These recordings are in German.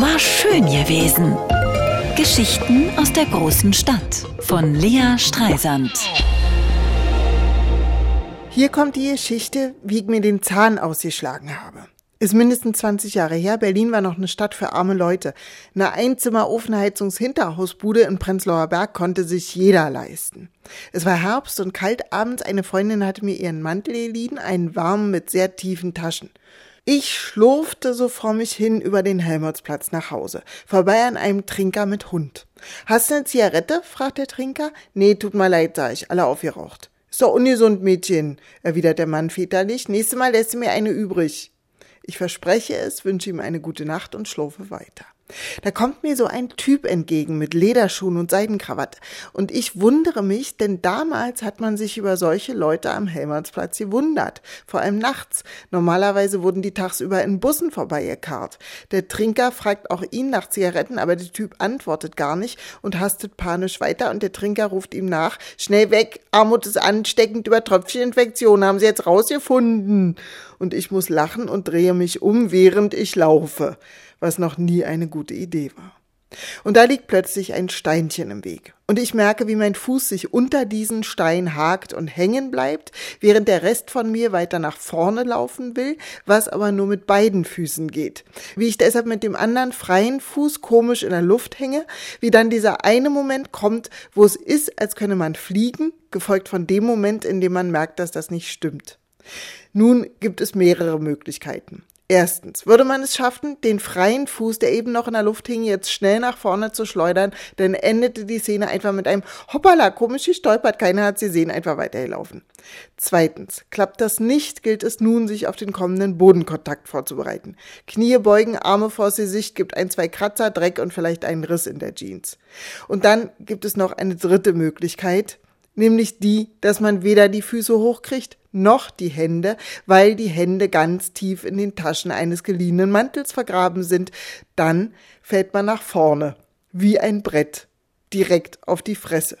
War schön gewesen. Geschichten aus der großen Stadt von Lea Streisand. Hier kommt die Geschichte, wie ich mir den Zahn ausgeschlagen habe. Ist mindestens 20 Jahre her. Berlin war noch eine Stadt für arme Leute. Eine Einzimmer-Ofenheizungs-Hinterhausbude in Prenzlauer Berg konnte sich jeder leisten. Es war Herbst und kalt abends. Eine Freundin hatte mir ihren Mantel geliehen, einen warmen mit sehr tiefen Taschen. Ich schlurfte so vor mich hin über den Helmholtzplatz nach Hause, vorbei an einem Trinker mit Hund. Hast du eine Zigarette? fragt der Trinker. Nee, tut mir leid, sag ich, alle aufgeraucht. Ist doch ungesund, Mädchen, erwidert der Mann väterlich. Nächstes Mal lässt du mir eine übrig. Ich verspreche es, wünsche ihm eine gute Nacht und schlafe weiter. Da kommt mir so ein Typ entgegen mit Lederschuhen und Seidenkrawatte. Und ich wundere mich, denn damals hat man sich über solche Leute am Helmholtzplatz gewundert. Vor allem nachts. Normalerweise wurden die tagsüber in Bussen vorbeigekarrt. Der Trinker fragt auch ihn nach Zigaretten, aber der Typ antwortet gar nicht und hastet panisch weiter und der Trinker ruft ihm nach, schnell weg, Armut ist ansteckend über Tröpfcheninfektion, haben sie jetzt rausgefunden. Und ich muss lachen und drehe mich um, während ich laufe was noch nie eine gute Idee war. Und da liegt plötzlich ein Steinchen im Weg. Und ich merke, wie mein Fuß sich unter diesen Stein hakt und hängen bleibt, während der Rest von mir weiter nach vorne laufen will, was aber nur mit beiden Füßen geht. Wie ich deshalb mit dem anderen freien Fuß komisch in der Luft hänge, wie dann dieser eine Moment kommt, wo es ist, als könne man fliegen, gefolgt von dem Moment, in dem man merkt, dass das nicht stimmt. Nun gibt es mehrere Möglichkeiten. Erstens, würde man es schaffen, den freien Fuß, der eben noch in der Luft hing, jetzt schnell nach vorne zu schleudern, dann endete die Szene einfach mit einem Hoppala, komisch gestolpert, keiner hat sie sehen, einfach weitergelaufen. Zweitens, klappt das nicht, gilt es nun, sich auf den kommenden Bodenkontakt vorzubereiten. Knie beugen, Arme vor Gesicht, gibt ein, zwei Kratzer, Dreck und vielleicht einen Riss in der Jeans. Und dann gibt es noch eine dritte Möglichkeit, nämlich die, dass man weder die Füße hochkriegt, noch die Hände, weil die Hände ganz tief in den Taschen eines geliehenen Mantels vergraben sind. Dann fällt man nach vorne, wie ein Brett, direkt auf die Fresse.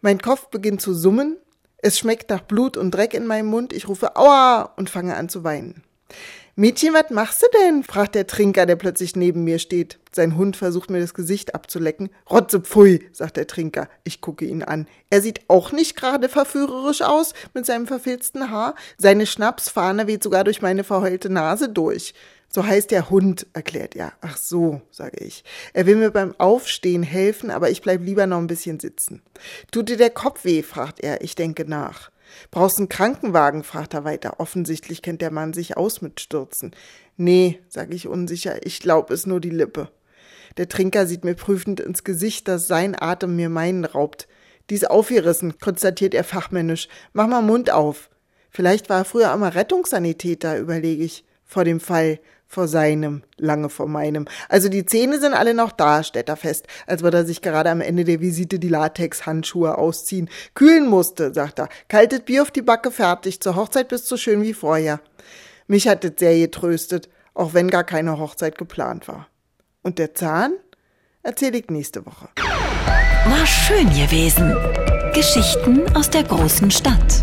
Mein Kopf beginnt zu summen, es schmeckt nach Blut und Dreck in meinem Mund, ich rufe Aua und fange an zu weinen. Mädchen, was machst du denn? fragt der Trinker, der plötzlich neben mir steht. Sein Hund versucht mir das Gesicht abzulecken. Rotze pfui, sagt der Trinker. Ich gucke ihn an. Er sieht auch nicht gerade verführerisch aus mit seinem verfilzten Haar. Seine Schnapsfahne weht sogar durch meine verheulte Nase durch. So heißt der Hund, erklärt er. Ach so, sage ich. Er will mir beim Aufstehen helfen, aber ich bleib lieber noch ein bisschen sitzen. Tut dir der Kopf weh? fragt er. Ich denke nach. Brauchst einen Krankenwagen? fragt er weiter. Offensichtlich kennt der Mann sich aus mit Stürzen. Nee, sage ich unsicher, ich glaub es nur die Lippe. Der Trinker sieht mir prüfend ins Gesicht, dass sein Atem mir meinen raubt. Die ist aufgerissen, konstatiert er fachmännisch. Mach mal Mund auf. Vielleicht war er früher einmal Rettungssanitäter, überlege ich, vor dem Fall vor seinem, lange vor meinem. Also die Zähne sind alle noch da, stellt er fest, als würde er sich gerade am Ende der Visite die Latex-Handschuhe ausziehen. Kühlen musste, sagt er. Kaltes Bier auf die Backe fertig, zur Hochzeit bist du schön wie vorher. Mich hat es sehr getröstet, auch wenn gar keine Hochzeit geplant war. Und der Zahn? Erzähle ich nächste Woche. War schön gewesen. Geschichten aus der großen Stadt